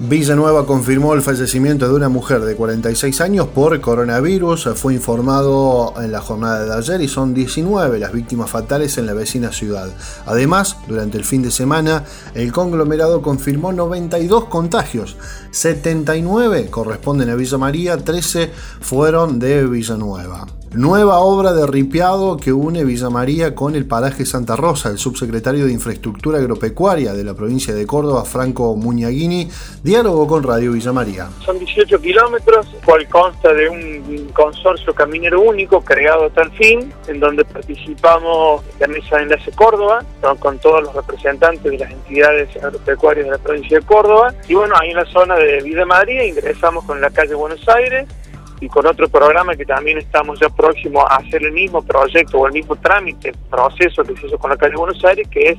Villanueva confirmó el fallecimiento de una mujer de 46 años por coronavirus. Fue informado en la jornada de ayer y son 19 las víctimas fatales en la vecina ciudad. Además, durante el fin de semana, el conglomerado confirmó 92 contagios. 79 corresponden a Villa María, 13 fueron de Villanueva. Nueva obra de ripiado que une Villa María con el paraje Santa Rosa. El subsecretario de Infraestructura Agropecuaria de la provincia de Córdoba, Franco Muñaguini, diálogo con Radio Villa María. Son 18 kilómetros, cual consta de un consorcio caminero único creado a tal fin, en donde participamos la Mesa de Enlace Córdoba, con todos los representantes de las entidades agropecuarias de la provincia de Córdoba. Y bueno, ahí en la zona de Villa María ingresamos con la calle Buenos Aires y con otro programa que también estamos ya próximos a hacer el mismo proyecto o el mismo trámite, proceso que se hizo con la calle Buenos Aires, que es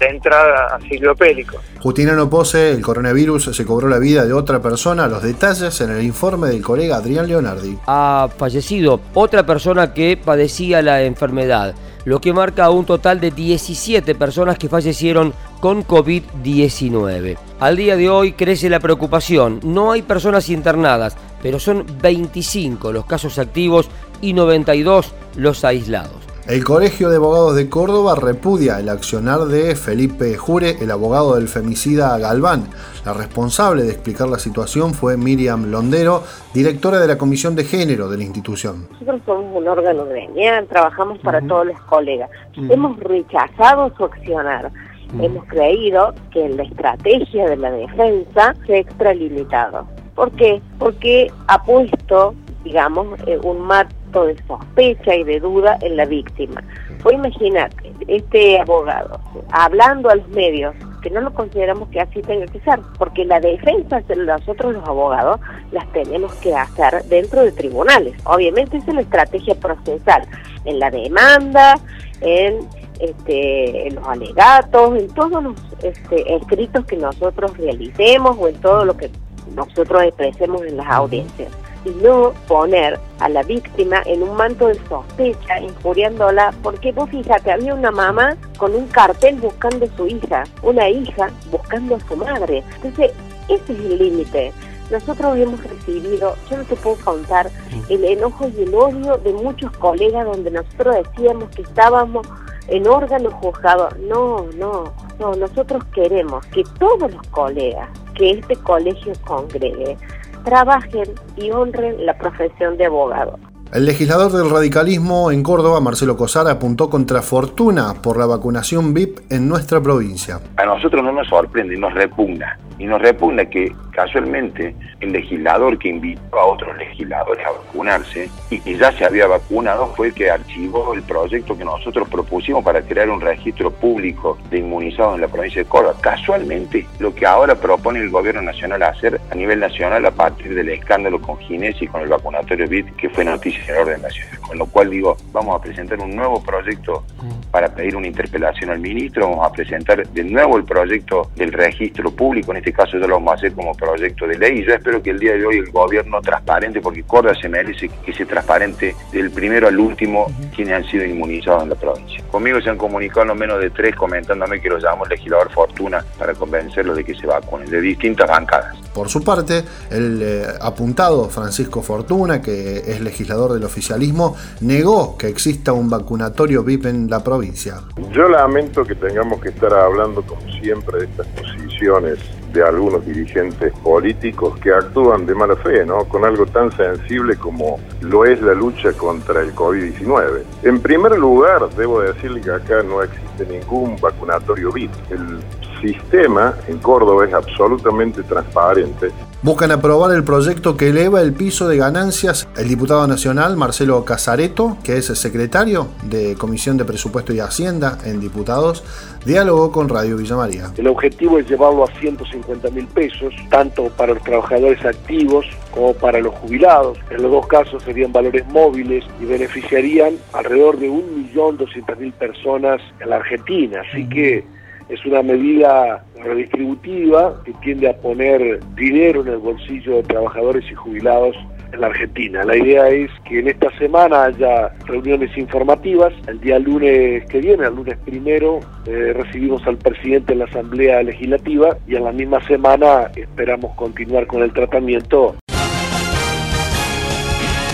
la entrada a Silvio Pélico. Justiniano Pose, el coronavirus se cobró la vida de otra persona. Los detalles en el informe del colega Adrián Leonardi. Ha fallecido otra persona que padecía la enfermedad, lo que marca un total de 17 personas que fallecieron con COVID-19. Al día de hoy crece la preocupación. No hay personas internadas, pero son 25 los casos activos y 92 los aislados. El Colegio de Abogados de Córdoba repudia el accionar de Felipe Jure, el abogado del femicida Galván. La responsable de explicar la situación fue Miriam Londero, directora de la Comisión de Género de la institución. Nosotros somos un órgano gremial, trabajamos para todos los colegas. Hemos rechazado su accionar. Hemos creído que la estrategia de la defensa se ha extralimitado. ¿Por qué? Porque ha puesto, digamos, eh, un marco de sospecha y de duda en la víctima. Fue imaginar este abogado hablando a los medios que no lo consideramos que así tenga que ser, porque la defensa de nosotros los abogados las tenemos que hacer dentro de tribunales. Obviamente esa es la estrategia procesal, en la demanda, en, este, en los alegatos, en todos los este, escritos que nosotros realicemos o en todo lo que nosotros expresemos en las audiencias y no poner a la víctima en un manto de sospecha, injuriándola, porque vos fíjate, había una mamá con un cartel buscando a su hija, una hija buscando a su madre. Entonces, ese es el límite. Nosotros hemos recibido, yo no te puedo contar, el enojo y el odio de muchos colegas donde nosotros decíamos que estábamos en órganos juzgados. No, no, no, nosotros queremos que todos los colegas que este colegio congregue trabajen y honren la profesión de abogado. El legislador del radicalismo en Córdoba, Marcelo Cosar, apuntó contra Fortuna por la vacunación VIP en nuestra provincia. A nosotros no nos sorprende, nos repugna. Y nos repugna que casualmente el legislador que invitó a otros legisladores a vacunarse y que ya se había vacunado fue el que archivó el proyecto que nosotros propusimos para crear un registro público de inmunizados en la provincia de Córdoba. Casualmente, lo que ahora propone el gobierno nacional hacer a nivel nacional a partir del escándalo con Ginés y con el vacunatorio VIP, que fue noticia en orden nacional. Con lo cual digo, vamos a presentar un nuevo proyecto para pedir una interpelación al ministro, vamos a presentar de nuevo el proyecto del registro público, en este caso ya lo vamos a hacer como proyecto de ley y yo espero que el día de hoy el gobierno transparente, porque Córdoba se merece que sea transparente del primero al último quienes han sido inmunizados en la provincia. Conmigo se han comunicado no menos de tres comentándome que lo llamamos legislador Fortuna para convencerlos de que se vacunen, de distintas bancadas. Por su parte, el eh, apuntado Francisco Fortuna, que es legislador del oficialismo, negó que exista un vacunatorio VIP en la provincia. Yo lamento que tengamos que estar hablando, como siempre, de estas posiciones de algunos dirigentes políticos que actúan de mala fe, ¿no? Con algo tan sensible como lo es la lucha contra el COVID-19. En primer lugar, debo decirle que acá no existe ningún vacunatorio VIP. El sistema en Córdoba es absolutamente transparente. Buscan aprobar el proyecto que eleva el piso de ganancias. El diputado nacional Marcelo Casareto, que es el secretario de Comisión de Presupuesto y Hacienda en Diputados, dialogó con Radio Villa María. El objetivo es llevarlo a 150 mil pesos, tanto para los trabajadores activos como para los jubilados. En los dos casos serían valores móviles y beneficiarían alrededor de 1.200.000 personas en la Argentina. Así que Es una medida redistributiva que tiende a poner dinero en el bolsillo de trabajadores y jubilados en la Argentina. La idea es que en esta semana haya reuniones informativas. El día lunes que viene, el lunes primero, eh, recibimos al presidente en la Asamblea Legislativa y en la misma semana esperamos continuar con el tratamiento.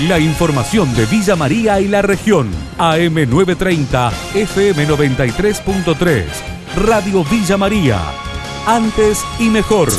La información de Villa María y la región. AM930, FM93.3. Radio Villa María. Antes y mejor.